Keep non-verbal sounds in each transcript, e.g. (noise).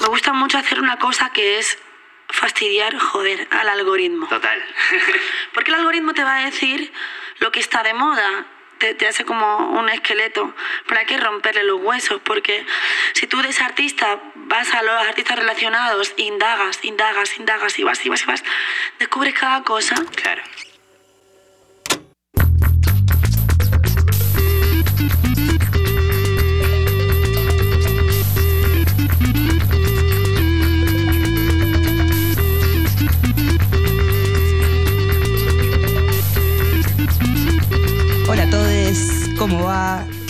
Me gusta mucho hacer una cosa que es fastidiar, joder, al algoritmo. Total. (laughs) Porque el algoritmo te va a decir lo que está de moda. Te, te hace como un esqueleto, pero hay que romperle los huesos, porque si tú eres artista, vas a los artistas relacionados, indagas, indagas, indagas, y vas, y vas, y vas, descubres cada cosa. Claro.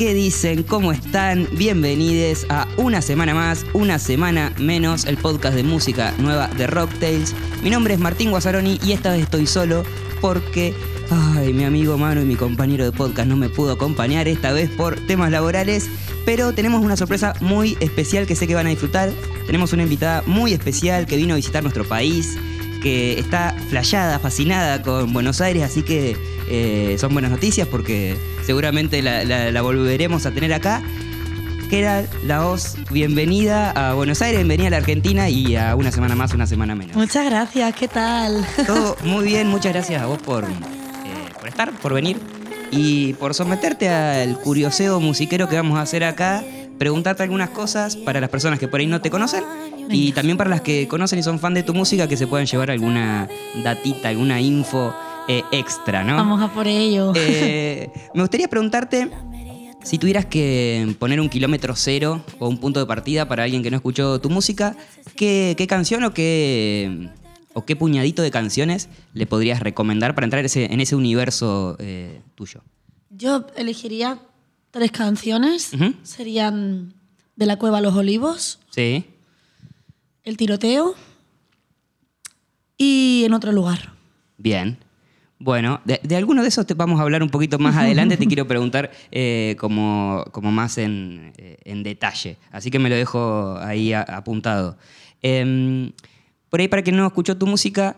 ¿Qué dicen? ¿Cómo están? Bienvenidos a una semana más, una semana menos, el podcast de música nueva de Rocktails. Mi nombre es Martín Guazzaroni y esta vez estoy solo porque, ay, mi amigo Manu y mi compañero de podcast no me pudo acompañar esta vez por temas laborales, pero tenemos una sorpresa muy especial que sé que van a disfrutar. Tenemos una invitada muy especial que vino a visitar nuestro país, que está flayada, fascinada con Buenos Aires, así que eh, son buenas noticias porque seguramente la, la- la volveremos a tener acá. Que era la voz, bienvenida a Buenos Aires, bienvenida a la Argentina y a una semana más, una semana menos. Muchas gracias, ¿qué tal? Todo (laughs) muy bien, muchas gracias a vos por, eh, por estar, por venir y por someterte al curioseo musiquero que vamos a hacer acá, preguntarte algunas cosas para las personas que por ahí no te conocen y también para las que conocen y son fan de tu música que se puedan llevar alguna datita, alguna info eh, extra, ¿no? Vamos a por ello. Eh, (laughs) me gustaría preguntarte si tuvieras que poner un kilómetro cero o un punto de partida para alguien que no escuchó tu música, ¿qué, qué canción o qué, o qué puñadito de canciones le podrías recomendar para entrar ese- en ese universo eh, tuyo? Yo elegiría tres canciones. Serían De la Cueva a los Olivos, Sí. El Tiroteo y En otro lugar. Bien. Bueno, de, de alguno de esos te vamos a hablar un poquito más (laughs) adelante. Te quiero preguntar eh, como, como más en, eh, en detalle. Así que me lo dejo ahí a- apuntado. Em, por ahí, para quien no escuchó tu música,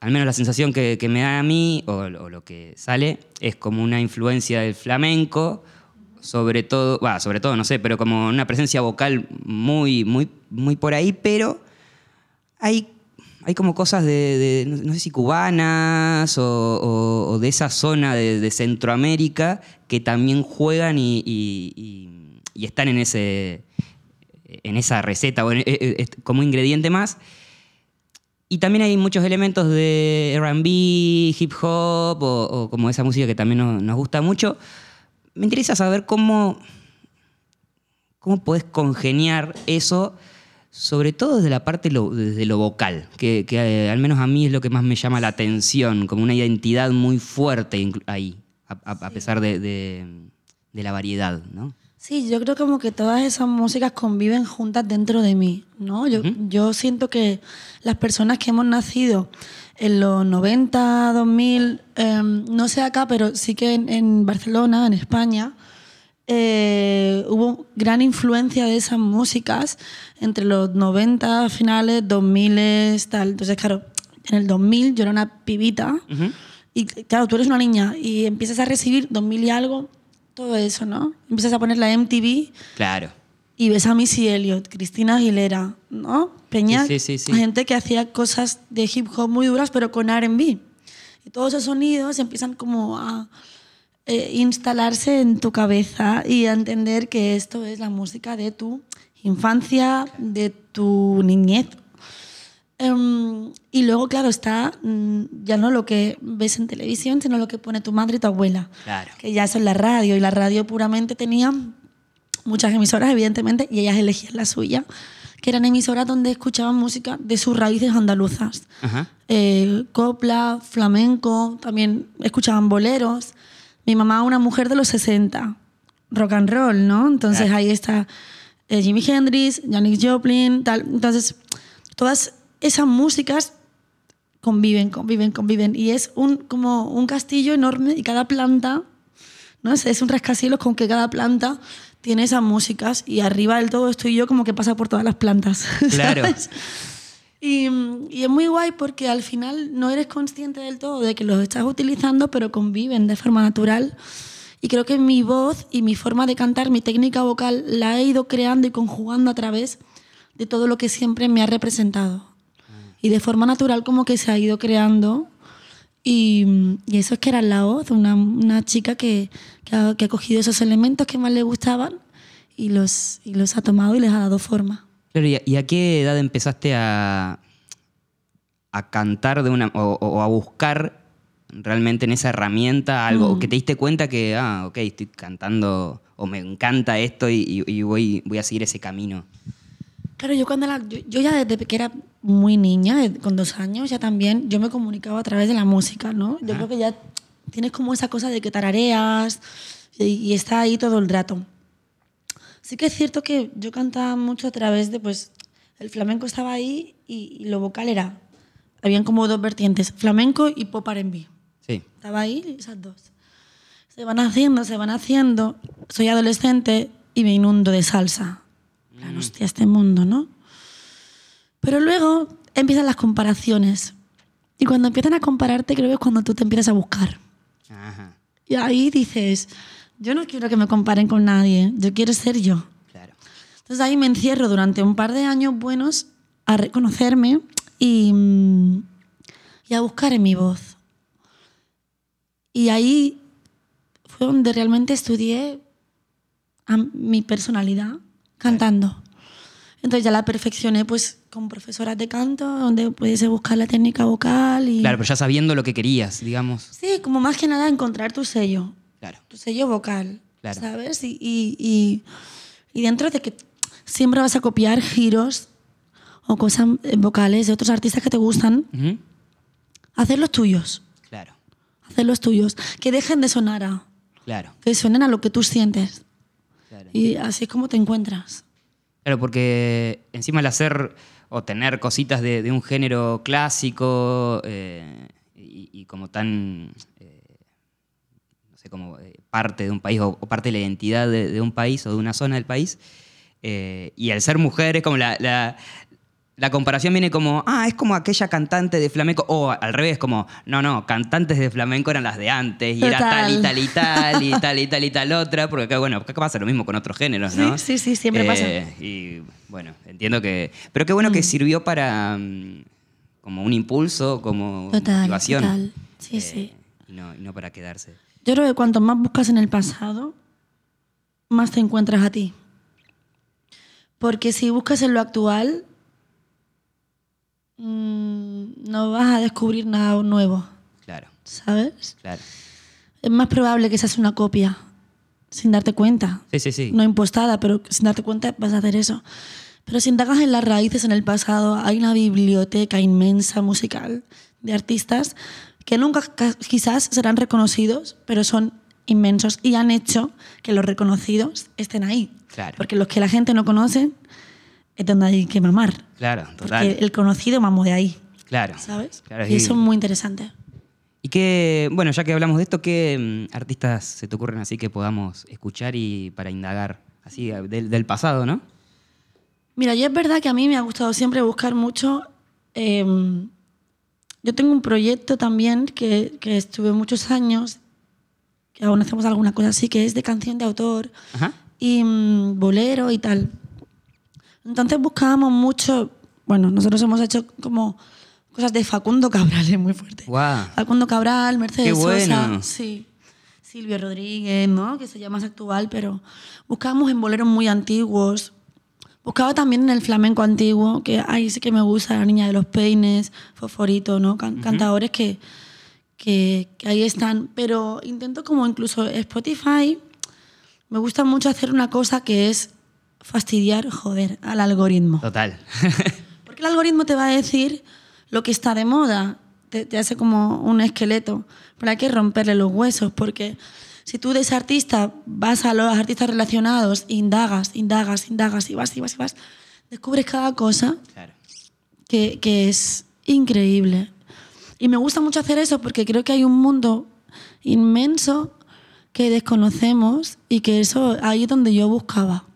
al menos la sensación que, que me da a mí, o, o lo que sale, es como una influencia del flamenco, sobre todo, sobre todo, no sé, pero como una presencia vocal muy, muy, muy por ahí, pero hay, hay como cosas de, no sé si cubanas o, de esa zona de, Centroamérica que también juegan y, están en, ese, en esa receta eh, eh, como ingrediente más. Y también hay muchos elementos de RB, hip hop o, o como esa música que también nos, nos gusta mucho. Me interesa saber cómo, cómo podés congeniar eso, sobre todo desde la parte lo, desde lo vocal, que, que, eh, al menos a mí es lo que más me llama la atención, como una identidad muy fuerte ahí, a, a- a pesar de, de- de la variedad, ¿no? Sí, yo creo como que todas esas músicas conviven juntas dentro de mí, ¿no? Yo, yo siento que las personas que hemos nacido en los 90, 2000, em, no sé acá, pero sí que en, en Barcelona, en España, eh, hubo gran influencia de esas músicas entre los 90 finales, 2000 tal. Entonces, claro, en el 2000 yo era una pibita y claro, tú eres una niña y empiezas a recibir 2000 y algo, todo eso, ¿no? Empiezas a poner la MTV Claro. y ves a Missy Elliott, Cristina Aguilera, ¿no? Peña, Sí, sí, sí, sí. gente que hacía cosas de hip hop muy duras, pero con R&B. Y todos esos sonidos empiezan como a eh, instalarse en tu cabeza y entender que esto es la música de tu infancia, de tu niñez. Em, y luego, claro, está mm, ya no lo que ves en televisión, sino lo que pone tu madre y tu abuela. Claro. Que ya son la radio. Y la radio puramente tenía muchas emisoras, evidentemente, y ellas elegían la suya, que eran emisoras donde escuchaban música de sus raíces andaluzas. Eh, copla, flamenco, también escuchaban boleros. Mi mamá, una mujer de los 60, rock and roll, ¿no? Entonces Claro. ahí está eh, Jimi Hendrix, Janis Joplin, tal. Entonces, todas esas músicas conviven, conviven, conviven. Y es un, como un castillo enorme y cada planta, ¿no? Es, es un rascacielos con que cada planta tiene esas músicas y arriba del todo estoy yo como que pasa por todas las plantas. (laughs) Claro. ¿sabes? Y, y es muy guay porque al final no eres consciente del todo de que los estás utilizando, pero conviven de forma natural. Y creo que mi voz y mi forma de cantar, mi técnica vocal, la he ido creando y conjugando a través de todo lo que siempre me ha representado. Y de forma natural como que se ha ido creando. Y, y eso es que era la voz, una, una chica que, que, ha, que ha cogido esos elementos que más le gustaban y los, y los ha tomado y les ha dado forma. Claro, ¿y a, y a qué edad empezaste a, a cantar de una, o, o a buscar realmente en esa herramienta algo? Mm. Que te diste cuenta que, ah, ok, estoy cantando o me encanta esto y, y voy, voy a seguir ese camino. Claro, yo cuando la- yo, yo ya desde que era muy niña, con dos años, ya también yo me comunicaba a través de la música, ¿no? Yo creo que ya tienes como esa cosa de que tarareas y, y está ahí todo el rato. Sí que es cierto que yo cantaba mucho a través de, pues, el flamenco estaba ahí y, y lo vocal era, habían como dos vertientes, flamenco y pop R&B. Sí. Estaba ahí esas dos. Se van haciendo, se van haciendo. Soy adolescente y me inundo de salsa. En plan, hostia, este mundo, ¿no? Pero luego empiezan las comparaciones. Y cuando empiezan a compararte, creo que es cuando tú te empiezas a buscar. Ajá, Y ahí dices, yo no quiero que me comparen con nadie, yo quiero ser yo. claro. Entonces ahí me encierro durante un par de años buenos a reconocerme y, mm, y a buscar en mi voz. Y ahí fue donde realmente estudié a mi personalidad cantando. Entonces ya la perfeccioné pues con profesoras de canto, donde pudiese buscar la técnica vocal y... Claro, pero ya sabiendo lo que querías, digamos. Sí, como más que nada encontrar tu sello Claro. tu sello vocal, Claro. ¿sabes? Y, y, y- y dentro de que siempre vas a copiar giros o cosas eh, vocales de otros artistas que te gustan, Ujú. hacerlos tuyos, Claro, hacerlos tuyos, que dejen de sonar a, claro, que suenen a lo que tú sientes. claro. Y así es como te encuentras. Claro, porque encima el hacer o tener cositas de, de un género clásico eh, y, y como tan, eh, sé, como eh, parte de un país o, o parte de la identidad de, de un país o de una zona del país, eh, y al ser mujer es como la, la, la comparación viene como, ah, es como aquella cantante de flamenco, o al revés, como, no, no, cantantes de flamenco eran las de antes, y era tal y tal y tal, y tal y tal y tal otra, porque acá, bueno, acá pasa lo mismo con otros géneros, ¿no? Sí, sí, sí, siempre pasa. Eh, Y bueno, entiendo que. Pero qué bueno que sirvió para. mm, como un impulso, como Total, motivación. total. Sí, Eh, sí. Y no, y no para quedarse. Yo creo que cuanto más buscas en el pasado, más te encuentras a ti. Porque si buscas en lo actual, mm, no vas a descubrir nada nuevo, Claro, ¿sabes? claro. Es más probable que seas una copia, sin darte cuenta. Sí, sí, sí. No impostada, pero sin darte cuenta vas a hacer eso. Pero si indagas en las raíces en el pasado, hay una biblioteca inmensa musical de artistas que nunca ca- quizás serán reconocidos, pero son inmensos y han hecho que los reconocidos estén ahí. Claro. Porque los que la gente no conoce es donde hay que mamar. Claro, Porque total. el conocido mamó de ahí, Claro. ¿sabes? Claro, y eso es muy interesante. Y que, bueno, ya que hablamos de esto, ¿qué mm, artistas se te ocurren así que podamos escuchar y para indagar? Así, eh, del, del pasado, ¿no? Mira, yo es verdad que a mí me ha gustado siempre buscar mucho. eh, yo tengo un proyecto también que, que estuve muchos años, que aún hacemos alguna cosa así, que es de canción de autor Ajá. y mm, bolero y tal. Entonces buscábamos mucho, bueno, nosotros hemos hecho como cosas de Facundo Cabral, es muy fuerte. Guau. Facundo Cabral, Mercedes bueno. Sosa, sí. Silvio Rodríguez, ¿no? Que sería más actual, pero buscábamos en boleros muy antiguos. Buscaba también en el flamenco antiguo, que ahí sí que me gusta, La Niña de los Peines, Fosforito, ¿no? Can- Cantadores que, que, que ahí están. Pero intento como incluso Spotify, me gusta mucho hacer una cosa que es fastidiar, joder, al algoritmo. Total. (laughs) Porque el algoritmo te va a decir lo que está de moda, te, te hace como un esqueleto, pero hay que romperle los huesos, porque si tú de ese artista vas a los artistas relacionados, indagas, indagas, indagas y vas y vas y vas, descubres cada cosa claro. que, que es increíble. Y me gusta mucho hacer eso porque creo que hay un mundo inmenso que desconocemos y que eso ahí es donde yo buscaba.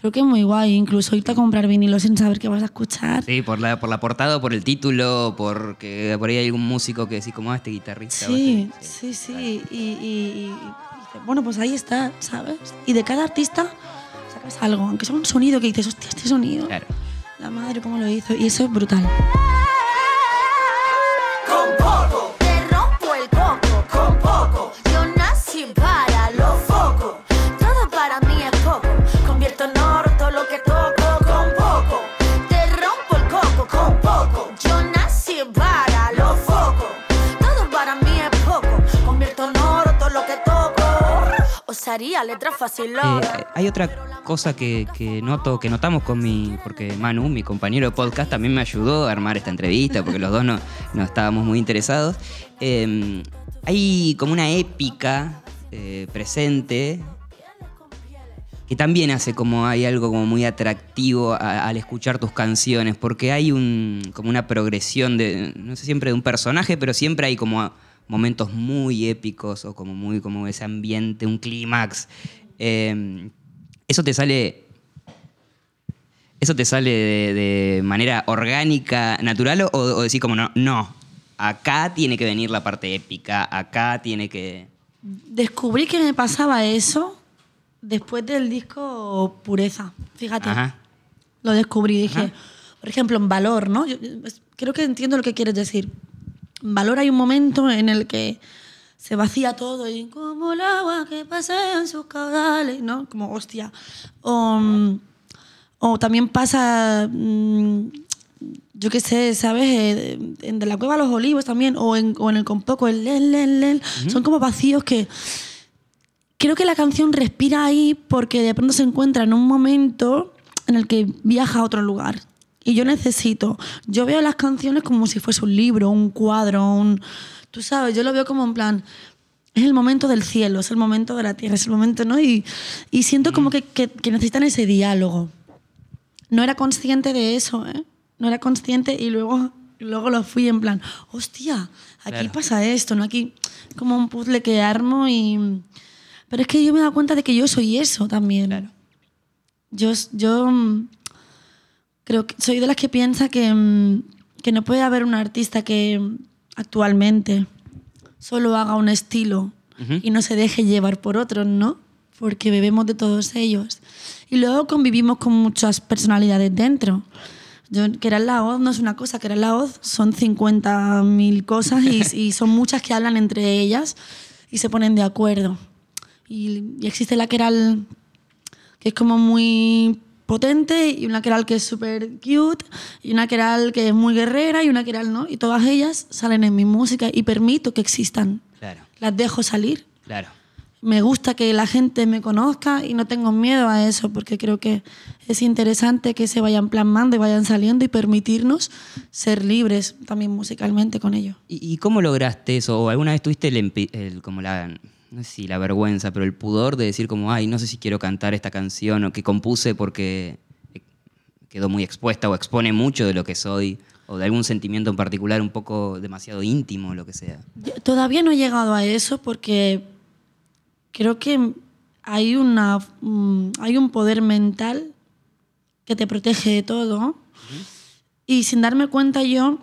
Creo que es muy guay, incluso irte a comprar vinilo sin saber qué vas a escuchar. Sí, por la, por la portada, por el título, porque por ahí hay algún músico que decís como "Ah, este guitarrista. Sí, este-". sí, sí. Y, y- y- y- bueno, pues ahí está, ¿sabes? Y de cada artista sacas algo, aunque sea un sonido que dices, hostia, este sonido. Claro. la madre cómo lo hizo. Y eso es brutal. Con poco te rompo el coco. Con poco yo nací para los Osaría letras fácil. Eh, hay otra cosa que, que noto, que notamos con mi, porque Manu, mi compañero de podcast, también me ayudó a armar esta entrevista, porque los dos no, no estábamos muy interesados. Eh, hay como una épica eh, presente que también hace como hay algo como muy atractivo a- al escuchar tus canciones, porque hay un, como una progresión de, no sé siempre de un personaje, pero siempre hay como momentos muy épicos o como muy como ese ambiente, un clímax. Eh, eso te sale, eso te sale de, de manera orgánica, natural, o, o decir como no, no, acá tiene que venir la parte épica, acá tiene que, Descubrí que me pasaba eso después del disco Pureza. Fíjate. ajá, Lo descubrí. Dije, Ajá. por ejemplo, en Valor, ¿no? Yo, creo que entiendo lo que quieres decir. Valor hay un momento en el que se vacía todo y como el agua que pasea en sus caudales, ¿no? Como hostia. O, mm, o también pasa, mm, yo qué sé, ¿sabes? Eh, en De la Cueva a los Olivos también, o en, o en el Compoco, el lel, lel, lel. Son como vacíos que creo que la canción respira ahí porque de pronto se encuentra en un momento en el que viaja a otro lugar. Y yo necesito, yo veo las canciones como si fuese un libro, un cuadro, un... Tú sabes, yo lo veo como en plan, es el momento del cielo, es el momento de la tierra, es el momento, ¿no? Y, y siento como que, que- que necesitan ese diálogo. No era consciente de eso, ¿eh? No era consciente y luego, luego lo fui en plan, hostia, aquí Claro. pasa esto, ¿no? Aquí como un puzzle que armo y... Pero es que yo me he dado cuenta de que yo soy eso también. Claro. Yo, yo mm, creo que soy de las que piensa que, mm, que no puede haber un artista que actualmente solo haga un estilo Ujú. y no se deje llevar por otros, ¿no? Porque bebemos de todos ellos. Y luego convivimos con muchas personalidades dentro. Yo, querer la voz no es una cosa, querer la voz son 50.000 cosas y, (laughs) y son muchas que hablan entre ellas y se ponen de acuerdo. Y, y existe la Keral que es como muy potente y una Keral que es súper cute y una Keral que es muy guerrera y una Keral no. Y todas ellas salen en mi música y permito que existan. claro, Las dejo salir. claro. Me gusta que la gente me conozca y no tengo miedo a eso porque creo que es interesante que se vayan plasmando y vayan saliendo y permitirnos ser libres también musicalmente con ello. ¿Y, y cómo lograste eso? ¿O alguna vez tuviste el, el- como la, no sé si la vergüenza, pero el pudor de decir como, ay, no sé si quiero cantar esta canción o que compuse porque quedó muy expuesta o expone mucho de lo que soy o de algún sentimiento en particular un poco demasiado íntimo o lo que sea? Yo Todavía no he llegado a eso porque creo que hay, una, mm, hay un poder mental que te protege de todo. Y sin darme cuenta yo,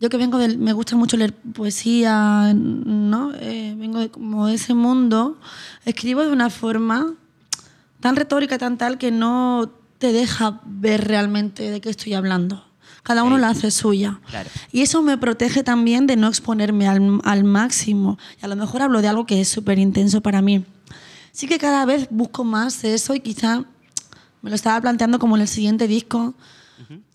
yo que vengo del, me gusta mucho leer poesía, ¿no? Eh, vengo de, como de ese mundo, escribo de una forma tan retórica, tan tal, que no te deja ver realmente de qué estoy hablando. Cada uno Ok. la hace suya. Claro. Y eso me protege también de no exponerme al, al máximo. Y a lo mejor hablo de algo que es súper intenso para mí. Sí que cada vez busco más eso y quizá me lo estaba planteando como en el siguiente disco.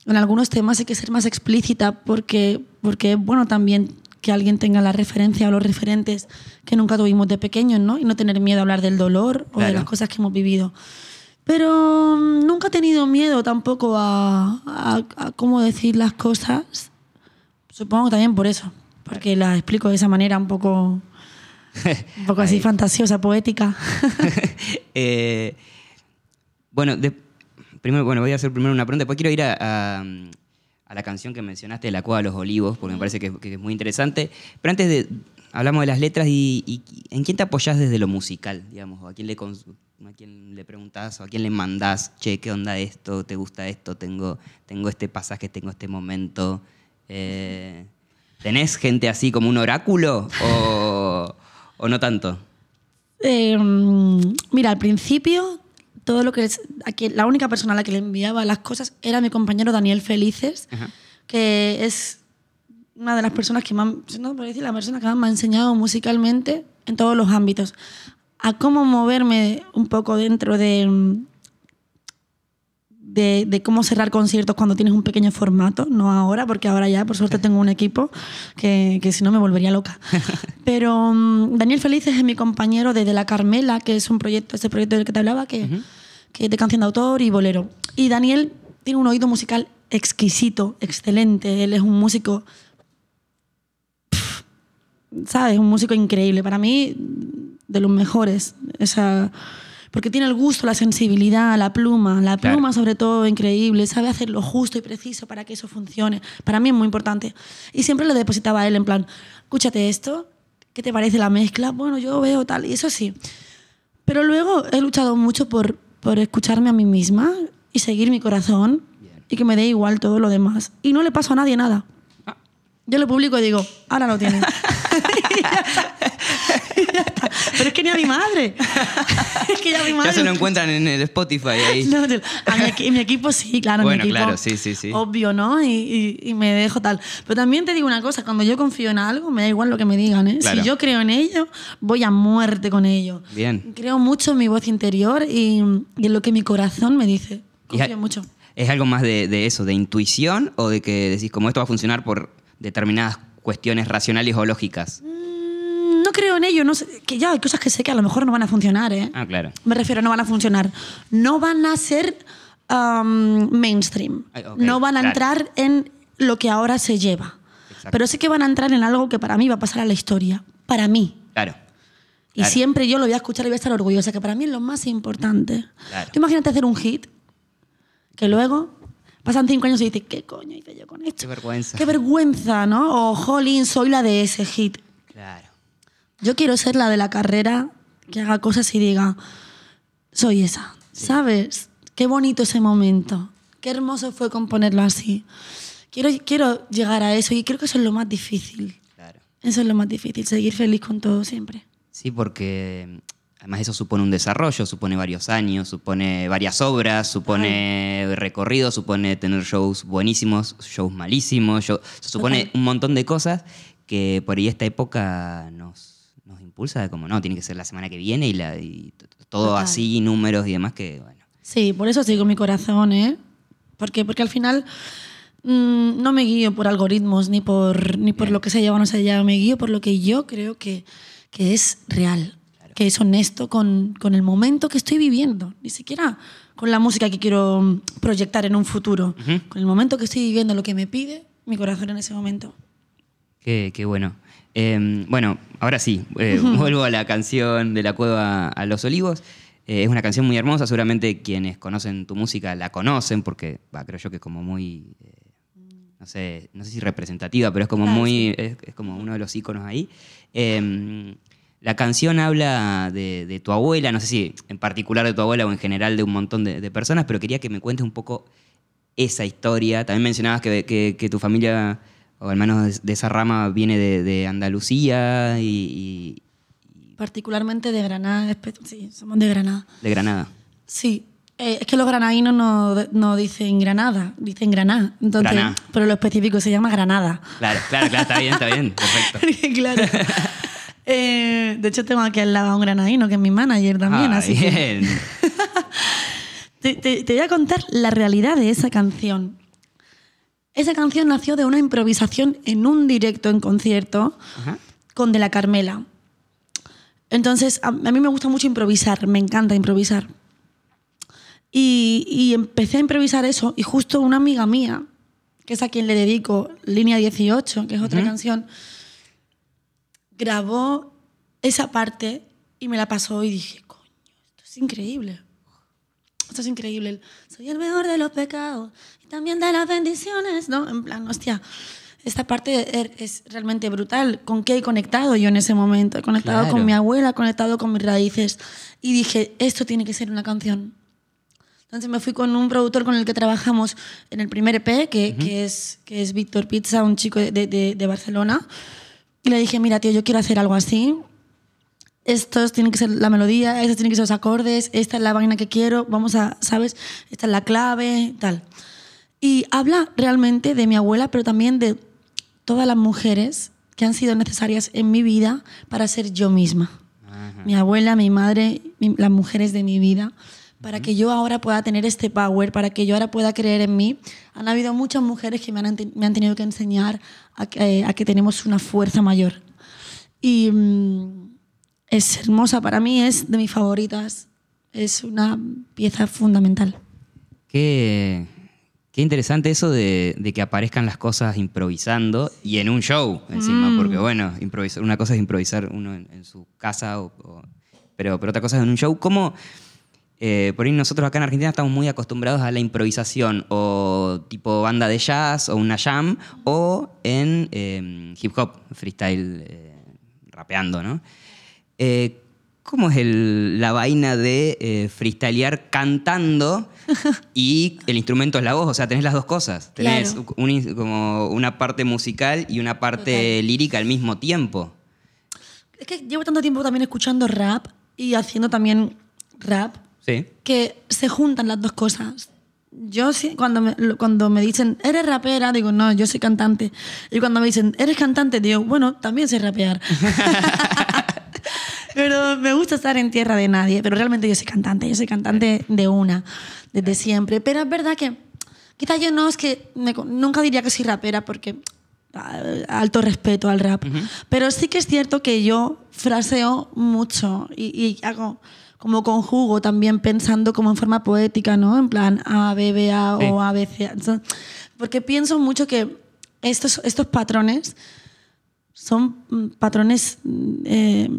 En algunos temas hay que ser más explícita porque, porque bueno también que alguien tenga la referencia o los referentes que nunca tuvimos de pequeños, ¿no? Y no tener miedo a hablar del dolor o de Claro. las cosas que hemos vivido. Pero mm, nunca he tenido miedo tampoco a, a- a cómo decir las cosas. Supongo también por eso, porque las explico de esa manera un poco, (laughs) un poco así fantasiosa, poética. (laughs) Eh, bueno, de- primero, bueno, voy a hacer primero una pregunta, después quiero ir a, a- a la canción que mencionaste de La Cueva de los Olivos, porque me parece que, que es muy interesante. Pero antes de, hablamos de las letras y, y ¿en quién te apoyás desde lo musical, digamos? ¿O a quién le, a quién le preguntás o a quién le mandás? Che, ¿qué onda esto? ¿Te gusta esto? Tengo, tengo este pasaje, tengo este momento. Eh, ¿Tenés gente así como un oráculo o, o no tanto? Eh, mm, mira, al principio todo lo que es, a quien- la única persona a la que le enviaba las cosas era mi compañero Daniel Felices, Ajá. que es una de las personas que más, no por decir la persona que más me ha enseñado musicalmente en todos los ámbitos, a cómo moverme un poco dentro de, de, de cómo cerrar conciertos cuando tienes un pequeño formato, no ahora, porque ahora ya, por suerte, tengo un equipo que, que si no me volvería loca. (laughs) Pero mm, Daniel Felices es mi compañero de De La Carmela, que es un proyecto, ese proyecto del que te hablaba, que, que es de canción de autor y bolero. Y Daniel tiene un oído musical exquisito, excelente. Él es un músico ¿sabes? Un músico increíble. Para mí, de los mejores. Esa, porque tiene el gusto, la sensibilidad, la pluma. La Claro. pluma, sobre todo, increíble. Sabe hacer lo justo y preciso para que eso funcione. Para mí es muy importante. Y siempre le depositaba a él en plan, escúchate esto, ¿qué te parece la mezcla? Bueno, yo veo tal. Y eso sí. Pero luego he luchado mucho por, por escucharme a mí misma y seguir mi corazón y que me dé igual todo lo demás. Y no le paso a nadie nada. Yo lo publico y digo, ahora lo tienen. (laughs) Y ya está. Y ya está. Pero es que ni a mi madre. (laughs) es que ya a mi madre. Ya se lo encuentran en el Spotify ahí. (laughs) No, te- a mi, equi- mi equipo sí, claro. Bueno, mi equipo, claro, sí, sí, sí. Obvio, ¿no? Y, y- y me dejo tal. Pero también te digo una cosa, cuando yo confío en algo, me da igual lo que me digan, ¿eh? Claro. Si yo creo en ello, voy a muerte con ello. Bien. Creo mucho en mi voz interior y, y en lo que mi corazón me dice. Confío mucho. ¿Es algo más de, de eso, de intuición o de que decís, como esto va a funcionar por determinadas cuestiones racionales o lógicas? Mm, No creo en ello, no sé, que ya hay cosas que sé que a lo mejor no van a funcionar, ¿eh? Ah, claro. Me refiero, no van a funcionar. No van a ser um, mainstream. Ay, no van a claro. entrar en lo que ahora se lleva. Exacto. Pero sí que van a entrar en algo que para mí va a pasar a la historia. Para mí. Claro. Y Claro. siempre yo lo voy a escuchar y voy a estar orgullosa, que para mí es lo más importante. Claro. Tú imagínate hacer un hit que luego pasan cinco años y dices, ¿qué coño hice yo con esto? Qué vergüenza. Qué vergüenza, ¿no? O, jolín, soy la de ese hit. Claro. Yo quiero ser la de la carrera que haga cosas y diga, soy esa, ¿sabes? Qué bonito ese momento, qué hermoso fue componerlo así. Quiero, quiero llegar a eso y creo que eso es lo más difícil. Claro. Eso es lo más difícil, seguir feliz con todo siempre. Sí, porque mm, además eso supone un desarrollo, supone varios años, supone varias obras, supone recorrido, supone tener shows buenísimos, shows malísimos, show- supone Total. un montón de cosas que por ahí esta época nos, nos impulsa de como, no, tiene que ser la semana que viene y, la, y t- todo Total. así, números y demás que, bueno. Sí, por eso sigo mi corazón, ¿eh? Porque, porque al final mm, no me guío por algoritmos ni por, ni por lo que se lleva o no se lleva, me guío por lo que yo creo que, que es real, que es honesto con, con el momento que estoy viviendo, ni siquiera con la música que quiero mm, proyectar en un futuro, con el momento que estoy viviendo, lo que me pide mi corazón en ese momento. Qué, qué bueno. Eh, bueno, ahora sí, eh, (laughs) vuelvo a la canción de la cueva a los olivos. Eh, es una canción muy hermosa, seguramente quienes conocen tu música la conocen, porque va, creo yo que es como muy, eh, no, sé, no sé si representativa, pero es como Claro, muy, es, es como uno de los íconos ahí. Eh, la canción habla de, de tu abuela, no sé si en particular de tu abuela o en general de un montón de, de personas, pero quería que me cuentes un poco esa historia. También mencionabas que, que- que tu familia, o al menos de, esa rama, viene de, de Andalucía y, Particularmente de Granada, sí, somos de Granada. de Granada. Sí, eh, es que los granadinos no, no dicen Granada, dicen Granada. Entonces, Granada. pero lo específico se llama Granada. Claro, claro, claro, está bien, está bien, (laughs) perfecto. claro. Eh, de hecho, tengo aquí al lado a un granadino que es mi manager también. Ah, así que bien. (laughs) te, te- te voy a contar la realidad de esa canción. Esa canción nació de una improvisación en un directo en concierto Ajá. con De la Carmela. Entonces, a, a mí me gusta mucho improvisar, me encanta improvisar. Y, y empecé a improvisar eso y justo una amiga mía, que es a quien le dedico Línea 18, que es otra canción, grabó esa parte y me la pasó y dije, coño, esto es increíble. Esto es increíble. Soy el mejor de los pecados también de las bendiciones, ¿no? En plan, hostia, esta parte er- es realmente brutal. ¿Con qué he conectado yo en ese momento? He conectado Claro. con mi abuela, he conectado con mis raíces. Y dije, esto tiene que ser una canción. Entonces me fui con un productor con el que trabajamos en el primer EP, que, que es, que es Víctor Pizza, un chico de, de- de Barcelona. Y le dije, mira, tío, yo quiero hacer algo así. estos tienen que ser la melodía, estos tienen que ser los acordes, esta es la vaina que quiero, vamos a, ¿sabes? Esta es la clave, tal. Y habla realmente de mi abuela, pero también de todas las mujeres que han sido necesarias en mi vida para ser yo misma. Mi abuela, mi madre, mi- las mujeres de mi vida, para que yo ahora pueda tener este power, para que yo ahora pueda creer en mí. Han habido muchas mujeres que me han, me han tenido que enseñar a que, eh, a que tenemos una fuerza mayor. Y mm, es hermosa para mí, es de mis favoritas. Es una pieza fundamental. Qué, qué interesante eso de, de que aparezcan las cosas improvisando y en un show encima, Mm. porque bueno, improvisar, una cosa es improvisar uno en, en su casa, o- o- pero, pero otra cosa es en un show. ¿Cómo, eh, por ahí nosotros acá en Argentina estamos muy acostumbrados a la improvisación o tipo banda de jazz o una jam o en eh, hip hop, freestyle, eh, rapeando, ¿no? ¿Cómo es el- la vaina de eh, freestylear cantando (laughs) y el instrumento es la voz? O sea, tenés las dos cosas. Tenés Claro. un como una parte musical y una parte lírica al mismo tiempo. Es que llevo tanto tiempo también escuchando rap y haciendo también rap Sí. que se juntan las dos cosas. Yo sí, cuando me, cuando me dicen, ¿eres rapera? Digo, no, yo soy cantante. Y cuando me dicen, ¿eres cantante? Digo, bueno, también sé rapear. (laughs) pero me gusta estar en tierra de nadie. Pero realmente yo soy cantante, yo soy cantante de una, desde siempre. Pero es verdad que quizás yo no es que me nunca diría que soy rapera porque ah, alto respeto al rap. Pero sí que es cierto que yo fraseo mucho y, y hago como conjugo también pensando como en forma poética, ¿no? En plan A, B, B, A Sí. o A, B, C. Entonces, Porque pienso mucho que estos, estos patrones son mm, patrones mm, eh,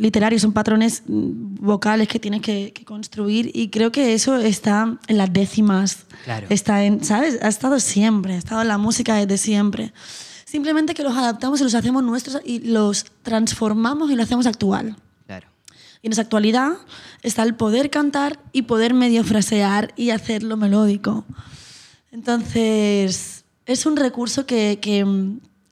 literarios, son patrones mm, vocales que tienes que, que construir y creo que eso está en las décimas. Claro. Está en, ¿sabes? Ha estado siempre, ha estado en la música desde siempre. Simplemente que los adaptamos y los hacemos nuestros y los transformamos y lo hacemos actual. Claro. Y en esa actualidad está el poder cantar y poder medio frasear y hacerlo melódico. Entonces, es un recurso que, que,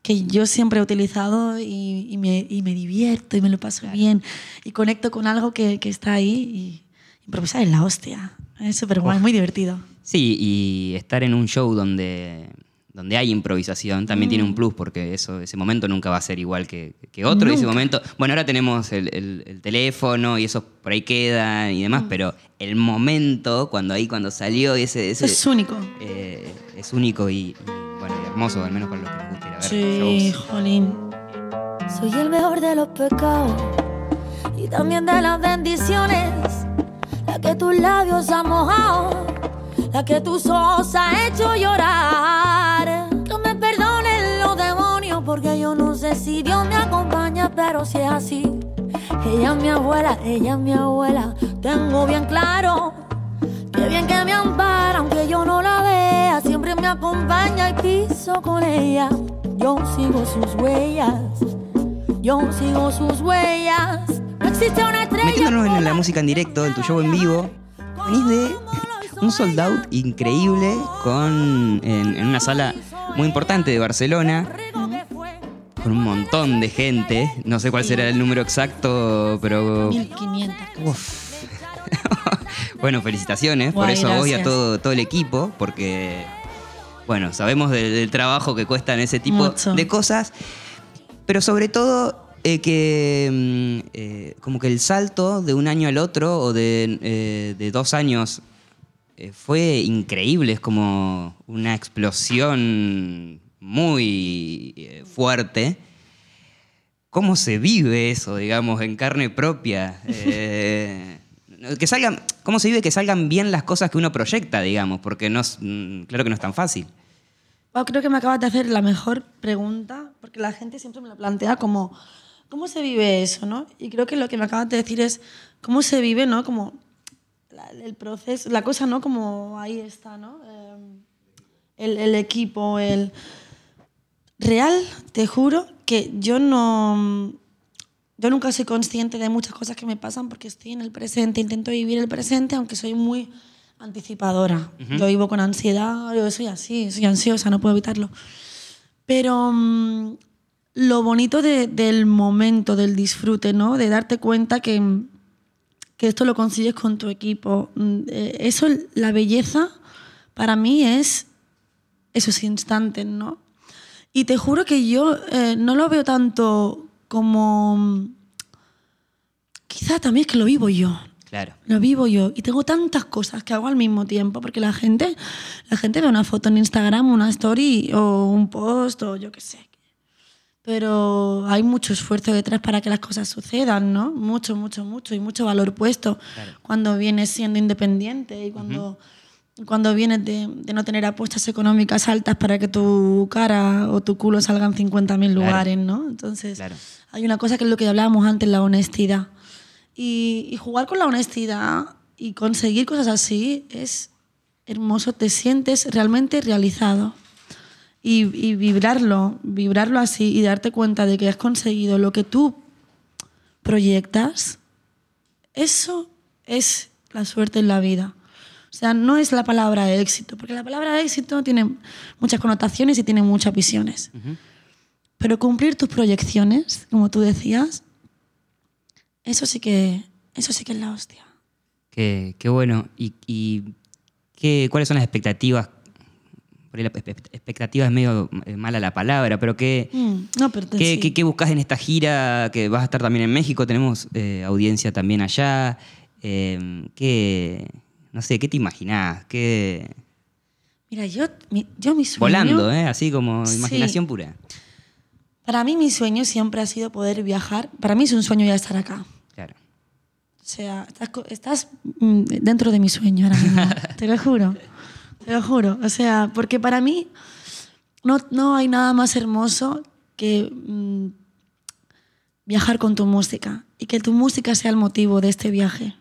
que yo siempre he utilizado y, y me, y me divierto y me lo paso bien y conecto con algo que, que está ahí y improvisar es la hostia. Es súper guay, muy divertido. Sí, y estar en un show donde, donde hay improvisación también Mm. tiene un plus, porque eso, ese momento nunca va a ser igual que, que otro. Y ese momento, bueno, ahora tenemos el, el- el teléfono y eso por ahí quedan y Mm. demás, pero el momento, cuando ahí, cuando salió ese... ese Es único. eh, es único y, y, bueno, y hermoso, al menos para los que Sí, shows. jolín. Soy el mejor de los pecados y también de las bendiciones. La que tus labios han mojado, la que tus ojos han hecho llorar. Que me perdonen los demonios, porque yo no sé si Dios me acompaña, pero si es así. Ella es mi abuela, ella es mi abuela. Tengo bien claro que bien que me ampara, aunque yo no la vea, siempre me acompaña y piso con ella. Yo sigo sus huellas, yo sigo sus huellas. No existe una estrella. Metiéndonos en la música en directo, en tu show en vivo, venís de un sold out increíble con, en, en una sala muy importante de Barcelona, con un montón de gente. No sé cuál será el número exacto, pero 1500. Uf. (laughs) bueno, felicitaciones por eso a vos y a gracias. todo, todo el equipo, porque, bueno, sabemos del, del trabajo que cuestan ese tipo Mucho. de cosas, pero sobre todo eh, que mm, eh, como que el salto de un año al otro o de, eh, de dos años fue increíble, es como una explosión muy fuerte. ¿Cómo se vive eso, digamos, en carne propia? (laughs) Que salgan, ¿Cómo se vive que salgan bien las cosas que uno proyecta, digamos? Porque no es, mm, claro que no es tan fácil. Creo que me acabas de hacer la mejor pregunta, porque la gente siempre me lo plantea como, ¿cómo se vive eso? ¿no? Y creo que lo que me acabas de decir es, ¿cómo se vive, ¿no? Como la- el proceso, la cosa, ¿no? Como ahí está, ¿no? Eh, el, el equipo, el... Real, te juro que yo no... Yo nunca soy consciente de muchas cosas que me pasan porque estoy en el presente, intento vivir el presente, aunque soy muy anticipadora. Yo vivo con ansiedad, yo soy así, soy ansiosa, no puedo evitarlo. Pero mm, lo bonito de- del momento, del disfrute, ¿no? De darte cuenta que, que esto lo consigues con tu equipo. Mm, eh, Eso, la belleza, para mí es esos instantes, ¿no? Y te juro que yo eh, no lo veo tanto como... Quizá también es que lo vivo yo. Claro. Lo vivo yo y tengo tantas cosas que hago al mismo tiempo porque la gente, la gente ve una foto en Instagram, una story o un post o yo qué sé. Pero hay mucho esfuerzo detrás para que las cosas sucedan, ¿no? Mucho, mucho, mucho y mucho valor puesto cuando vienes siendo independiente y cuando, cuando vienes de, de no tener apuestas económicas altas para que tu cara o tu culo salgan 50.000 lugares, ¿no? Entonces, Claro. hay una cosa que es lo que hablábamos antes, la honestidad. Y, y jugar con la honestidad y conseguir cosas así es hermoso, te sientes realmente realizado. Y, y vibrarlo, vibrarlo así y darte cuenta de que has conseguido lo que tú proyectas, eso es la suerte en la vida. O sea, no es la palabra éxito, porque la palabra éxito tiene muchas connotaciones y tiene muchas visiones. Pero cumplir tus proyecciones, como tú decías, eso sí que, eso sí que es la hostia. Qué, qué bueno. ¿Y, y qué, cuáles son las expectativas? Por la expectativa es medio eh, mala la palabra, pero ¿qué, Mm, no, pero ¿Qué, sí. qué, qué buscas en esta gira? Que vas a estar también en México, tenemos eh, audiencia también allá. Eh, ¿qué, no sé, ¿qué te imaginás? ¿Qué, Mira, yo mi, yo mi sueño... volando, ¿eh? Así como Sí. imaginación pura. Para mí mi sueño siempre ha sido poder viajar. Para mí es un sueño ya estar acá. Claro. O sea, estás, mm, dentro de mi sueño ahora mismo. (laughs) te lo juro. Te lo juro. O sea, porque para mí no, no hay nada más hermoso que mm, viajar con tu música y que tu música sea el motivo de este viaje.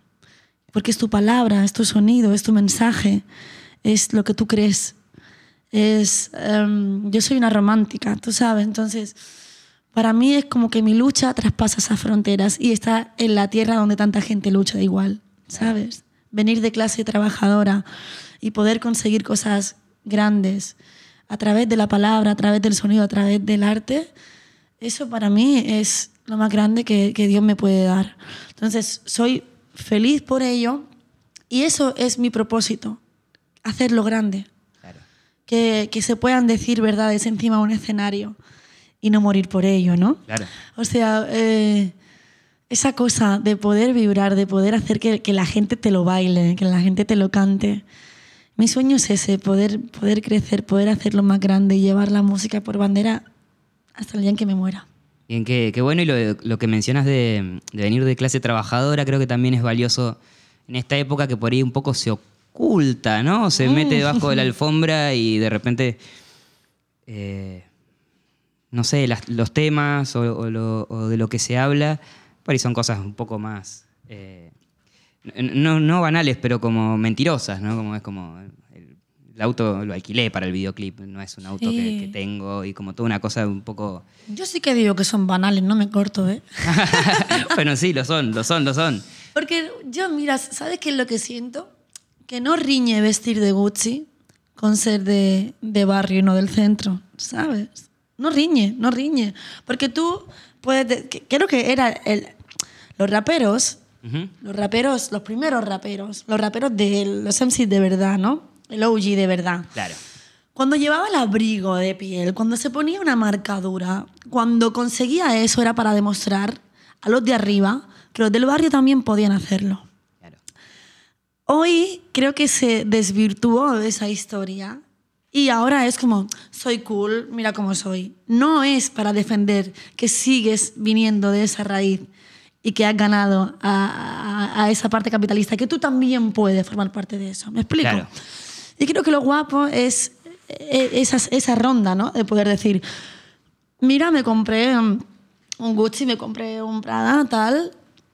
Porque es tu palabra, es tu sonido, es tu mensaje, es lo que tú crees. Es, em, yo soy una romántica, tú sabes, entonces para mí es como que mi lucha traspasa esas fronteras y está en la tierra donde tanta gente lucha igual, ¿sabes? Venir de clase trabajadora y poder conseguir cosas grandes a través de la palabra, a través del sonido, a través del arte, eso para mí es lo más grande que, que Dios me puede dar. Entonces, soy feliz por ello y eso es mi propósito, hacerlo grande Claro. que, que se puedan decir verdades encima de un escenario y no morir por ello, ¿no? Claro. O sea, eh, esa cosa de poder vibrar, de poder hacer que, que la gente te lo baile, que la gente te lo cante. Mi sueño es ese, poder, poder crecer, poder hacerlo más grande y llevar la música por bandera hasta el día en que me muera. Bien, qué, qué bueno. Y lo, lo que mencionas de, de venir de clase trabajadora, creo que también es valioso en esta época que por ahí un poco se oculta, ¿no? Se mete debajo de la (laughs) alfombra y de repente, eh, no sé, las- los temas o, o lo- o de lo que se habla, por ahí son cosas un poco más, eh, no, no banales, pero como mentirosas, ¿no? Como es como... El, auto lo alquilé para el videoclip, no es un auto que, Sí. que tengo y como toda una cosa un poco... Yo sí que digo que son banales, no me corto, ¿eh? (laughs) bueno, sí, lo son, lo son, lo son. Porque yo, mira, ¿sabes qué es lo que siento? Que no riñe vestir de Gucci con ser de, de barrio y no del centro, ¿sabes? No riñe, no riñe. Porque tú puedes... de- que- creo que era el, los raperos, Ujú. los raperos, los primeros raperos, los raperos de los MCs de verdad, ¿no? El OG de verdad. Claro. Cuando llevaba el abrigo de piel, cuando se ponía una marcadura, cuando conseguía eso era para demostrar a los de arriba que los del barrio también podían hacerlo. Claro. Hoy creo que se desvirtuó esa historia y ahora es como, soy cool, mira cómo soy. No es para defender que sigues viniendo de esa raíz y que has ganado a, a- a esa parte capitalista, que tú también puedes formar parte de eso. ¿Me explico? Claro. Y creo que lo guapo es eh, esa, esa ronda, ¿no? De poder decir, mira, me compré um, un Gucci, me compré un Prada, tal,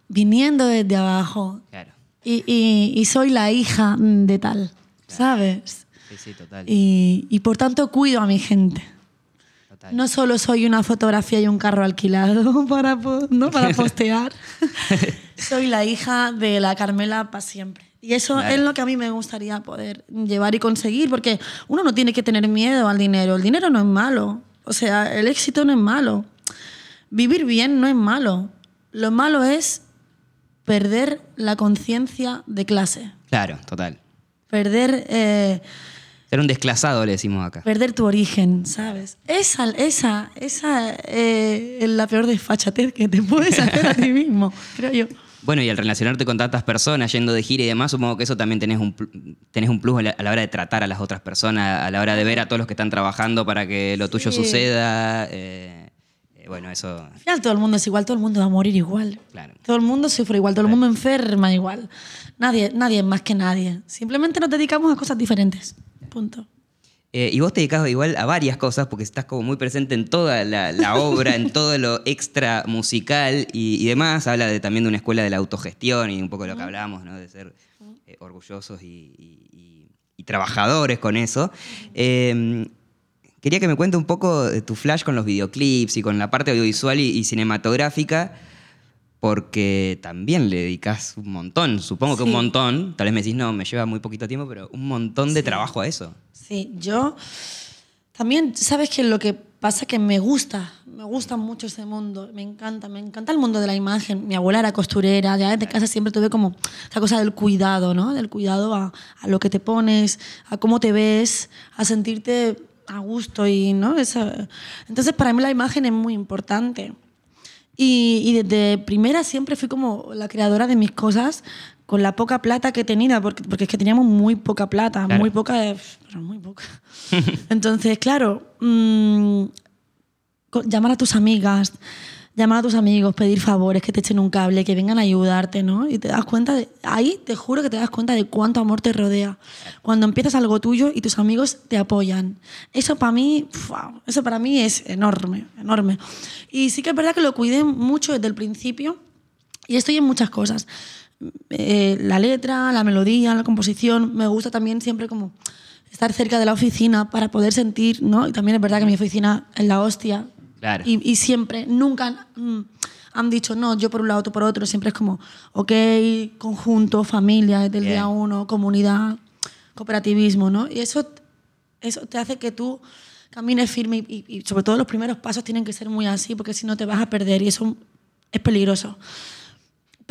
viniendo desde abajo. Claro. Y, y- y soy la hija de tal, ¿sabes? Sí, sí, total. Y, y por tanto cuido a mi gente. total. No solo soy una fotografía y un carro alquilado (laughs) para, ¿no? para (laughs) postear. (laughs) soy la hija de la Carmela para siempre. Y eso Claro. es lo que a mí me gustaría poder llevar y conseguir, porque uno no tiene que tener miedo al dinero. El dinero no es malo. O sea, el éxito no es malo. vivir bien no es malo. Lo malo es perder la conciencia de clase. Claro, total. Perder, eh, Ser un desclasado, le decimos acá. perder tu origen, ¿sabes? Esa, esa, esa eh, es la peor desfachatez que te puedes hacer a ti mismo, creo yo. Bueno, y al relacionarte con tantas personas, yendo de gira y demás, supongo que eso también tenés un, tenés un plus a la, a la hora de tratar a las otras personas, a la hora de ver a todos los que están trabajando para que lo tuyo Sí. suceda. eh, eh, bueno, eso, Al final todo el mundo es igual, todo el mundo va a morir igual. claro. Todo el mundo sufre igual, todo el mundo enferma igual. Nadie, nadie es más que nadie. Simplemente nos dedicamos a cosas diferentes. Punto. Eh, y vos te dedicas igual a varias cosas porque estás como muy presente en toda la, la (laughs) obra, en todo lo extra musical y, y demás. Habla de, también de una escuela de la autogestión y un poco de lo que hablábamos, ¿no? de ser eh, orgullosos y, y- y- y trabajadores con eso. Eh, quería que me cuente un poco de tu flash con los videoclips y con la parte audiovisual y, cinematográfica. Porque también le dedicas un montón, supongo que un montón, tal vez me decís, no, me lleva muy poquito tiempo, pero un montón de trabajo a eso. Sí, yo también, ¿sabes qué? Lo que pasa que me gusta, me gusta mucho ese mundo, me encanta, me encanta el mundo de la imagen. Mi abuela era costurera, ya desde casa siempre tuve como esa cosa del cuidado, ¿no? Del cuidado a, a lo que te pones, a cómo te ves, a sentirte a gusto y, ¿no? Esa- Entonces, para mí la imagen es muy importante. Y, y desde primera siempre fui como la creadora de mis cosas con la poca plata que tenía, porque, porque es que teníamos muy poca plata, Claro. muy poca, de- pero muy poca. (laughs) Entonces, claro, mm, llamar a tus amigas, llamar a tus amigos, pedir favores, que te echen un cable, que vengan a ayudarte, ¿no? Y te das cuenta, de, ahí te juro que te das cuenta de cuánto amor te rodea. Cuando empiezas algo tuyo y tus amigos te apoyan. Eso para mí, eso para mí es enorme, enorme. Y sí que es verdad que lo cuidé mucho desde el principio y estoy en muchas cosas. Eh, la letra, la melodía, la composición. Me gusta también siempre como estar cerca de la oficina para poder sentir, ¿no? Y también es verdad que mi oficina es la hostia. Claro. Y, y siempre, nunca mm, han dicho, no, yo por un lado, tú por otro. Siempre es como, ok, conjunto, familia desde el Bien. día uno, comunidad, cooperativismo, ¿no? Y eso, eso te hace que tú camines firme y, y- y sobre todo los primeros pasos tienen que ser muy así, porque si no te vas a perder y eso es peligroso.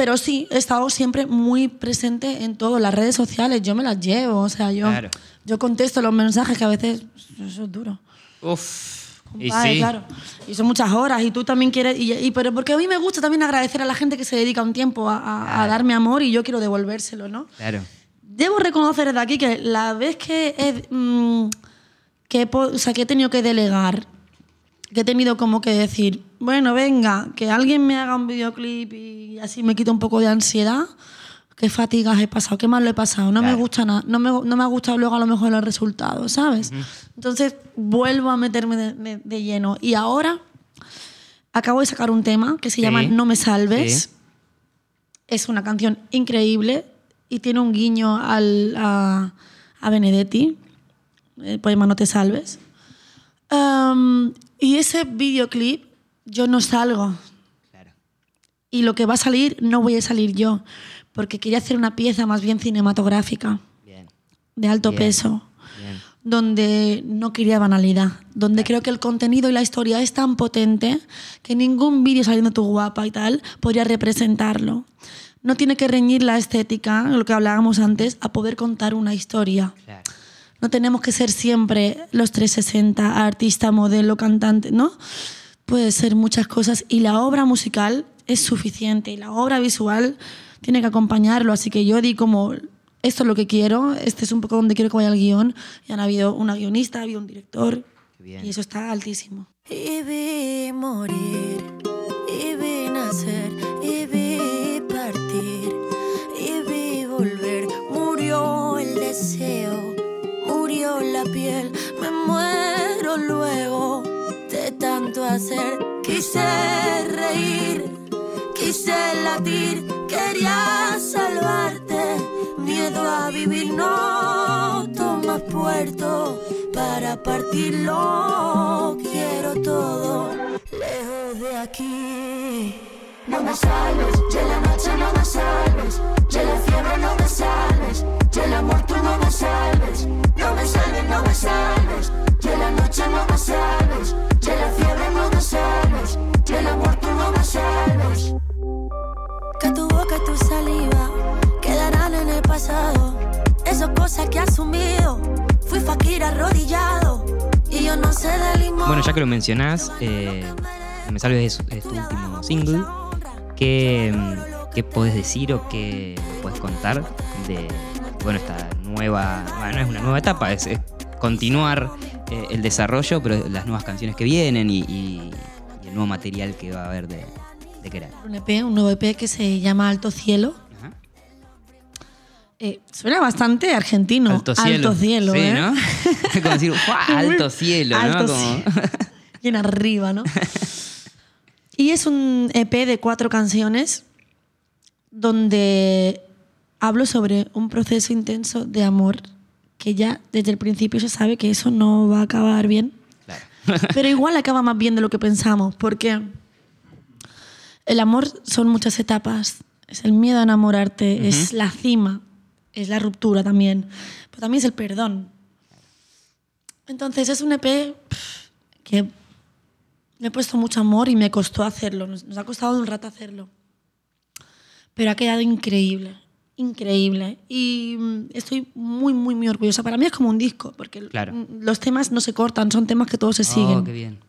Pero sí, he estado siempre muy presente en todo. Las redes sociales, yo me las llevo. O sea, yo, Claro. yo contesto los mensajes que a veces eso es duro. Uf. Y sí. claro. Y son muchas horas y tú también quieres... Y, y- pero porque a mí me gusta también agradecer a la gente que se dedica un tiempo a, a- a Claro. darme amor y yo quiero devolvérselo, ¿no? Claro. Debo reconocer desde aquí que la vez que he, mm, que, he o sea, que he tenido que delegar, que he tenido como que decir, bueno, venga, que alguien me haga un videoclip y así me quita un poco de ansiedad, qué fatigas he pasado, qué mal lo he pasado, no me gusta nada, no me, no me ha gustado luego a lo mejor el resultado, ¿sabes? Entonces vuelvo a meterme de, de- de lleno. Y ahora acabo de sacar un tema que se Sí. llama No me salves. Sí. Es una canción increíble y tiene un guiño al, a, a Benedetti, el poema No te salves. Um, y ese videoclip, yo no salgo. Claro. Y lo que va a salir, no voy a salir yo, porque quería hacer una pieza más bien cinematográfica, Bien. de alto Bien. peso, Bien. donde no quería banalidad, donde creo que el contenido y la historia es tan potente que ningún vídeo saliendo tú guapa y tal podría representarlo. No tiene que reñir la estética, lo que hablábamos antes, a poder contar una historia. Claro. No tenemos que ser siempre los 360, artista, modelo, cantante, ¿no? Puede ser muchas cosas y la obra musical es suficiente y la obra visual tiene que acompañarlo. Así que yo di como, esto es lo que quiero, este es un poco donde quiero que vaya el guion. Y han habido una guionista, ha habido un director bien. y eso está altísimo. Y vi morir, y vi nacer, y vi partir, y vi volver. Murió el deseo, murió la piel, me muero luego de tanto hacer. Quise reír, quise latir, quería salvarte. Miedo a vivir, no tomas puerto para partirlo. Quiero todo lejos de aquí no me salves, ya la noche no me salves, ya la fiebre no me salves, ya el amor tú no me salves, no me salves, no me salves, ya la noche no me salves, ya la fiebre no me salves, ya el amor tú no me salves. Que tu boca y tu saliva quedarán en el pasado, esas cosas que has asumido, fui fakir arrodillado. Y yo no sé de limón. Bueno, ya que lo mencionás, eh, me salves es, es último single. ¿Qué, ¿Qué podés decir o qué puedes contar de bueno, esta nueva, bueno, no es una nueva etapa, es, es continuar eh, el desarrollo, pero las nuevas canciones que vienen y, y- y el nuevo material que va a haber de, de Keral. Un EP, un nuevo EP que se llama Alto Cielo. Ajá. Eh, suena bastante argentino. Alto cielo. Alto cielo, sí, ¿eh? ¿no? (laughs) Como decir, ¡guau! alto cielo, ¿no? Como-. (laughs) Bien arriba, ¿no? (laughs) y es un EP de cuatro canciones donde hablo sobre un proceso intenso de amor que ya desde el principio se sabe que eso no va a acabar bien. Claro. (laughs) Pero igual acaba más bien de lo que pensamos, porque el amor son muchas etapas. Es el miedo a enamorarte, es la cima, es la ruptura también, pero también es el perdón. Entonces es un EP que le he puesto mucho amor y me costó hacerlo. Nos, nos ha costado un rato hacerlo. Pero ha quedado increíble, increíble. Y mm, estoy muy, muy, muy orgullosa. Para mí es como un disco, porque Claro. mm, los temas no se cortan, son temas que todos se siguen. Oh, qué bien.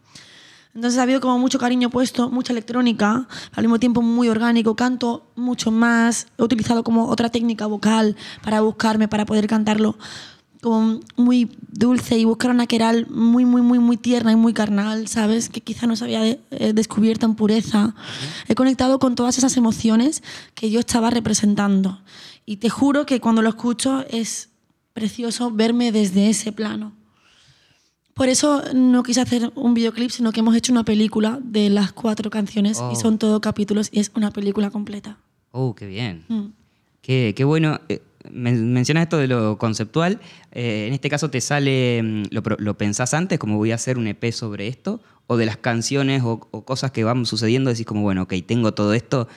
Entonces ha habido como mucho cariño puesto, mucha electrónica, al mismo tiempo muy orgánico, canto mucho más, he utilizado como otra técnica vocal para buscarme, para poder cantarlo como muy dulce y buscar una queral muy, muy, muy, muy tierna y muy carnal, ¿sabes? Que quizá no se había de- eh, descubierto en pureza. He conectado con todas esas emociones que yo estaba representando. Y te juro que cuando lo escucho es precioso verme desde ese plano. Por eso no quise hacer un videoclip, sino que hemos hecho una película de las cuatro canciones Oh. y son todo capítulos y es una película completa. Oh, qué bien. Mm. Qué, qué bueno. Men- mencionas esto de lo conceptual. Eh, en este caso, ¿te sale, mm, lo, lo pensás antes, como voy a hacer un EP sobre esto? ¿O de las canciones o, o cosas que van sucediendo decís como, bueno, ok, tengo todo esto,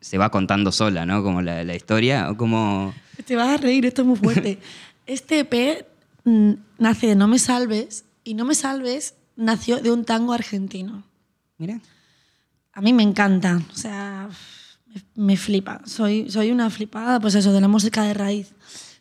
se va contando sola, ¿no? Como la, la historia, o como... Te vas a reír, esto es muy fuerte. (laughs) este EP mm, nace de No me salves y No me salves nació de un tango argentino. Mira. A mí me encanta, o sea, me, flipa. Soy, soy una flipada, pues eso, de la música de raíz.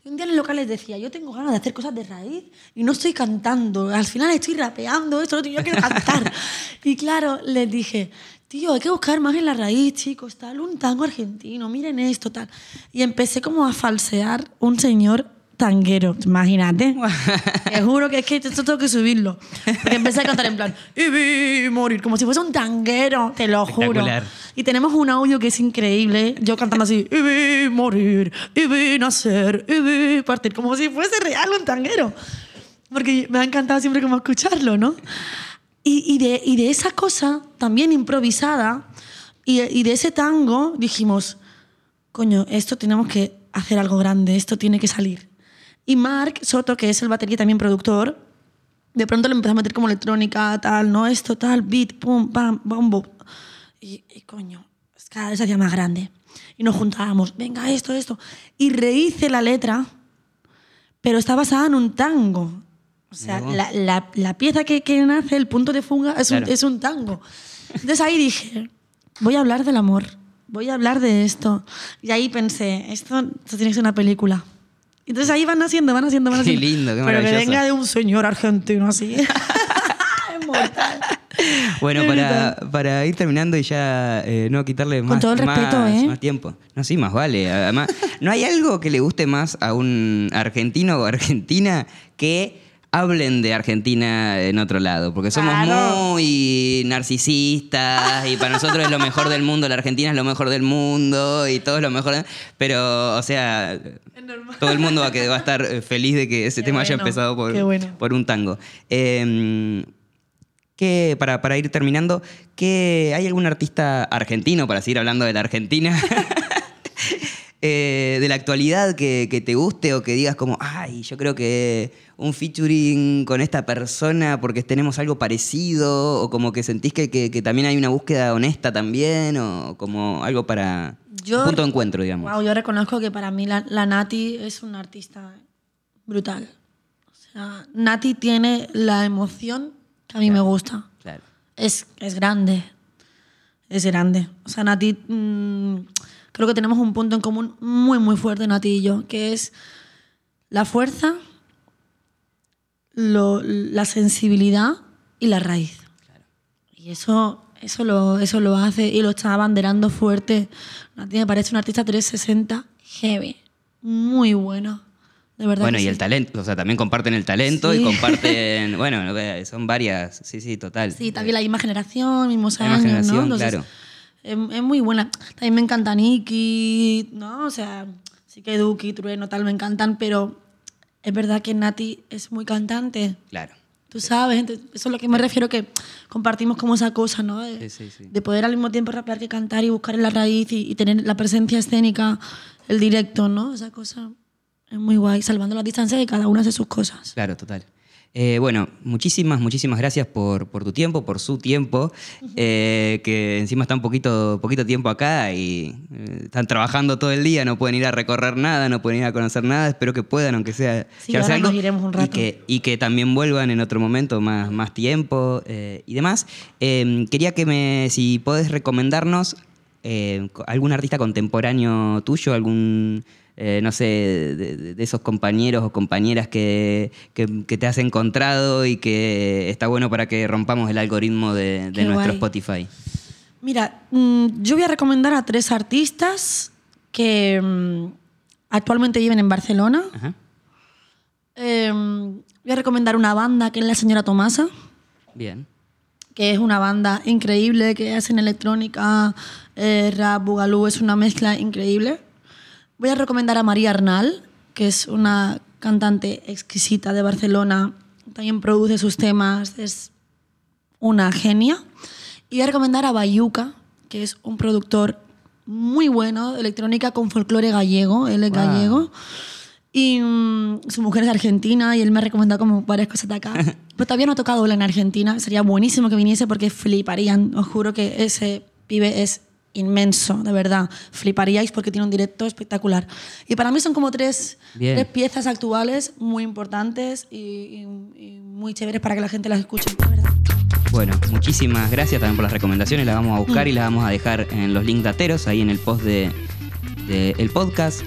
Un día en el local les decía, yo tengo ganas de hacer cosas de raíz y no estoy cantando. Al final estoy rapeando esto, yo quiero cantar. (laughs) y claro, les dije, tío, hay que buscar más en la raíz, chicos, tal, un tango argentino, miren esto, tal. Y empecé como a falsear un señor tanguero, imagínate. (laughs) Te juro que es que esto tengo que subirlo. Porque empecé a cantar en plan, y vi morir, como si fuese un tanguero, te lo juro. Y tenemos un audio que es increíble, yo cantando así, y vi morir, y vi nacer, y vi partir, como si fuese real un tanguero. Porque me ha encantado siempre como escucharlo, ¿no? Y, y de, y de esa cosa también improvisada, y, y de ese tango, dijimos, coño, esto tenemos que hacer algo grande, esto tiene que salir. Y Mark Soto, que es el batería también productor, de pronto le empezó a meter como electrónica, tal, no esto, tal, beat, pum, pam, bombo. Y, y coño, cada vez se hacía más grande. Y nos juntábamos, venga, esto, esto. Y rehice la letra, pero está basada en un tango. O sea, vos. la, la- la pieza que, que nace, el punto de fuga, es, Claro. un, es un tango. Entonces ahí dije, voy a hablar del amor, voy a hablar de esto. Y ahí pensé, esto, esto tiene que ser una película. Entonces ahí van naciendo, van naciendo, van Qué naciendo. lindo, qué Pero que venga de un señor argentino así. (laughs) (laughs) es mortal. Bueno, para, para ir terminando y ya eh, no quitarle Con más, todo el respeto, más- ¿eh? más tiempo. No, sí, más vale. Además, ¿no hay algo que le guste más a un argentino o argentina que hablen de Argentina en otro lado? Porque somos Claro. muy narcisistas y para nosotros es lo mejor del mundo, la Argentina es lo mejor del mundo y todo es lo mejor. Pero, o sea, todo el mundo va a, que- va a estar feliz de que ese Qué tema haya empezado por, qué bueno. por un tango. Eh, ¿Qué, para, para ir terminando, ¿qué, ¿hay algún artista argentino, para seguir hablando de la Argentina, (laughs) eh, de la actualidad que, que te guste o que digas como, ay, yo creo que un featuring con esta persona porque tenemos algo parecido o como que sentís que, que- que también hay una búsqueda honesta también o como algo para Yo- un punto de encuentro, digamos? Wow, yo reconozco que para mí la, la Nati es una artista brutal. O sea, Nati tiene la emoción que a mí me gusta. Claro. Es, es grande. Es grande. O sea, Nati mm, creo que tenemos un punto en común muy, muy fuerte, Nati y yo, que es la fuerza, lo- la sensibilidad y la raíz. Y eso, eso, lo, eso lo hace y lo está abanderando fuerte. Nati me parece un artista 360 heavy, muy bueno. De verdad. Bueno, y sí. el talento, o sea, también comparten el talento Sí. y comparten, (laughs) bueno, son varias, sí, sí, total. Sí, también la misma generación, mismos La misma años, generación, ¿no? Entonces, claro. Es, es muy buena. También me encanta Nicky, ¿no? O sea, sí que Duki, Trueno, tal, me encantan, pero es verdad que Nati es muy cantante. Claro. Tú sabes, eso es lo que me refiero, que compartimos como esa cosa, ¿no? De, Sí, sí, sí. de poder al mismo tiempo rapear que cantar y buscar en la raíz y, y tener la presencia escénica, el directo, ¿no? Esa cosa es muy guay, salvando la distancia de cada una hace sus cosas. Claro, total. Eh, bueno, muchísimas, muchísimas gracias por, por tu tiempo, por su tiempo, eh, que encima está un poquito, poquito tiempo acá y eh, están trabajando todo el día, no pueden ir a recorrer nada, no pueden ir a conocer nada, espero que puedan, aunque sea Sí, ahora nos iremos un y rato. que, y que también vuelvan en otro momento, más, más tiempo y demás. Eh, quería que me, si podés recomendarnos co- algún artista contemporáneo tuyo, algún, eh, no sé, de, esos compañeros o compañeras que, que- que te has encontrado y que está bueno para que rompamos el algoritmo de, de nuestro guay. Spotify. Mira, mm, yo voy a recomendar a tres artistas que mm, actualmente viven en Barcelona. Ajá. Eh, voy a recomendar una banda que es La Señora Tomasa, Bien. que es una banda increíble, que hacen electrónica, eh, rap, bugalú, es una mezcla increíble. Voy a recomendar a María Arnal, que es una cantante exquisita de Barcelona, también produce sus temas, es una genia. Y voy a recomendar a Bayuca, que es un productor muy bueno de electrónica con folclore gallego, él es Wow. gallego. Y mm, su mujer es argentina y él me ha recomendado como varias cosas de acá. (laughs) Pero todavía no ha tocado en Argentina. Sería buenísimo que viniese porque fliparían. Os juro que ese pibe es inmenso, de verdad. Fliparíais porque tiene un directo espectacular. Y para mí son como tres, tres piezas actuales muy importantes y, y- y muy chéveres para que la gente las escuche, de verdad. Bueno, muchísimas gracias también por las recomendaciones. Las vamos a buscar Mm. y las vamos a dejar en los links dateros, ahí en el post del de, el podcast.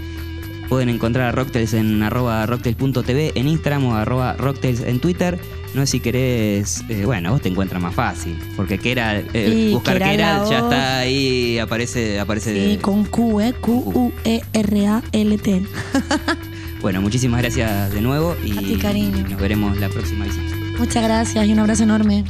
Pueden encontrar a Rocktails en arroba rocktails.tv en Instagram o arroba rocktails en Twitter. No sé si querés, eh, bueno, vos te encuentras más fácil, porque Keral, eh, Sí, buscar Keral Keral ya está ahí, aparece, aparece Sí, con Q, ¿eh? Q-U-E-R-A-L-T. (laughs) Bueno, muchísimas gracias de nuevo y A ti, cariño. nos veremos la próxima visita. Muchas gracias y un abrazo enorme.